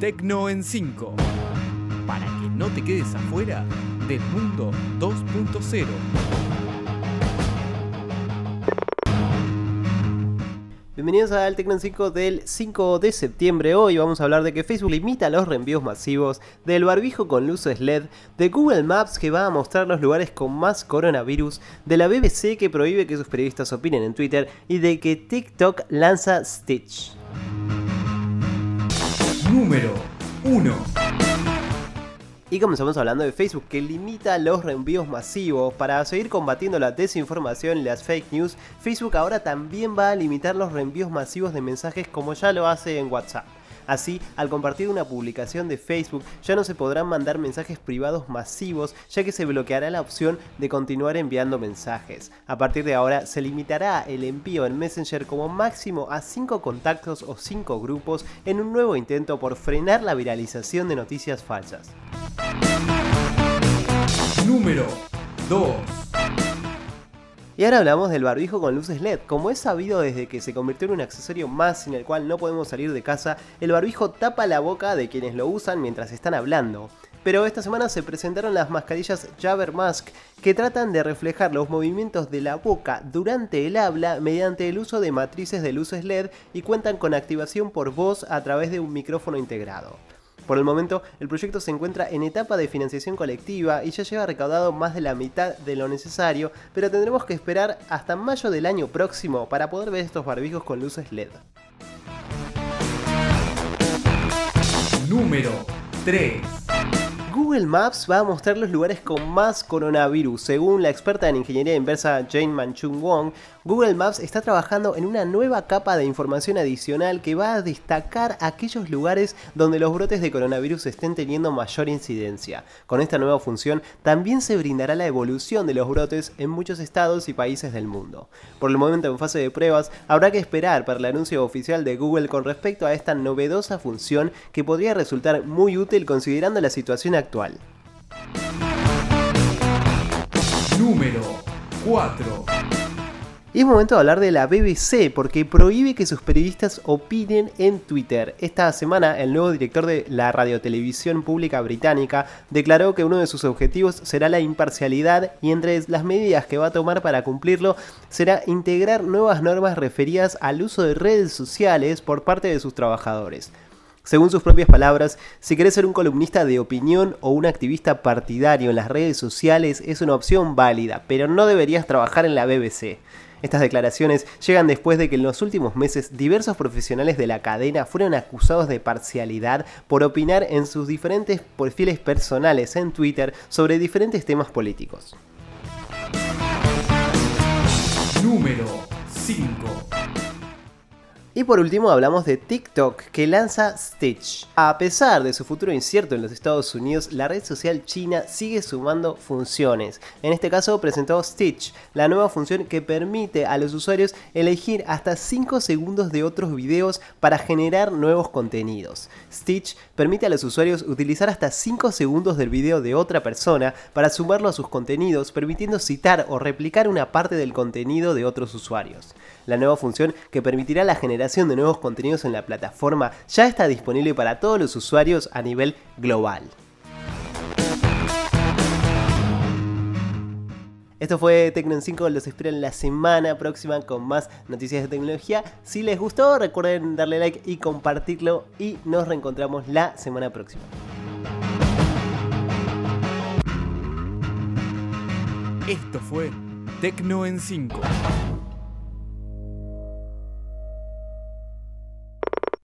Tecno en 5. Para que no te quedes afuera del mundo 2.0. Bienvenidos al Tecno en 5 del 5 de septiembre. Hoy vamos a hablar de que Facebook limita los reenvíos masivos, del barbijo con luces LED, de Google Maps que va a mostrar los lugares con más coronavirus, de la BBC que prohíbe que sus periodistas opinen en Twitter y de que TikTok lanza Stitch. Número 1. Y comenzamos hablando de Facebook que limita los reenvíos masivos. Para seguir combatiendo la desinformación y las fake news, Facebook ahora también va a limitar los reenvíos masivos de mensajes como ya lo hace en WhatsApp. Así, al compartir una publicación de Facebook, ya no se podrán mandar mensajes privados masivos, ya que se bloqueará la opción de continuar enviando mensajes. A partir de ahora, se limitará el envío en Messenger como máximo a 5 contactos o 5 grupos en un nuevo intento por frenar la viralización de noticias falsas. Número 2. Y ahora hablamos del barbijo con luces LED. Como es sabido desde que se convirtió en un accesorio más sin el cual no podemos salir de casa, el barbijo tapa la boca de quienes lo usan mientras están hablando. Pero esta semana se presentaron las mascarillas Jabber Mask que tratan de reflejar los movimientos de la boca durante el habla mediante el uso de matrices de luces LED y cuentan con activación por voz a través de un micrófono integrado. Por el momento, el proyecto se encuentra en etapa de financiación colectiva y ya lleva recaudado más de la mitad de lo necesario, pero tendremos que esperar hasta mayo del año próximo para poder ver estos barbijos con luces LED. Número 3. Google Maps va a mostrar los lugares con más coronavirus. Según la experta en ingeniería inversa Jane Manchung Wong, Google Maps está trabajando en una nueva capa de información adicional que va a destacar aquellos lugares donde los brotes de coronavirus estén teniendo mayor incidencia. Con esta nueva función también se brindará la evolución de los brotes en muchos estados y países del mundo. Por el momento en fase de pruebas, habrá que esperar para el anuncio oficial de Google con respecto a esta novedosa función que podría resultar muy útil considerando la situación actual. Número 4. Y es momento de hablar de la BBC porque prohíbe que sus periodistas opinen en Twitter. Esta semana el nuevo director de la radiotelevisión pública británica declaró que uno de sus objetivos será la imparcialidad y entre las medidas que va a tomar para cumplirlo será integrar nuevas normas referidas al uso de redes sociales por parte de sus trabajadores. Según sus propias palabras, si querés ser un columnista de opinión o un activista partidario en las redes sociales es una opción válida, pero no deberías trabajar en la BBC. Estas declaraciones llegan después de que en los últimos meses diversos profesionales de la cadena fueron acusados de parcialidad por opinar en sus diferentes perfiles personales en Twitter sobre diferentes temas políticos. Número 5. Y por último hablamos de TikTok que lanza Stitch. A pesar de su futuro incierto en los Estados Unidos, la red social china sigue sumando funciones. En este caso presentó Stitch, la nueva función que permite a los usuarios elegir hasta 5 segundos de otros videos para generar nuevos contenidos. Stitch permite a los usuarios utilizar hasta 5 segundos del video de otra persona para sumarlo a sus contenidos, permitiendo citar o replicar una parte del contenido de otros usuarios. La nueva función que permitirá la generación de nuevos contenidos en la plataforma ya está disponible para todos los usuarios a nivel global. Esto fue Tecno en 5, los espero la semana próxima con más noticias de tecnología. Si les gustó, recuerden darle like y compartirlo y nos reencontramos la semana próxima. Esto fue Tecno en 5.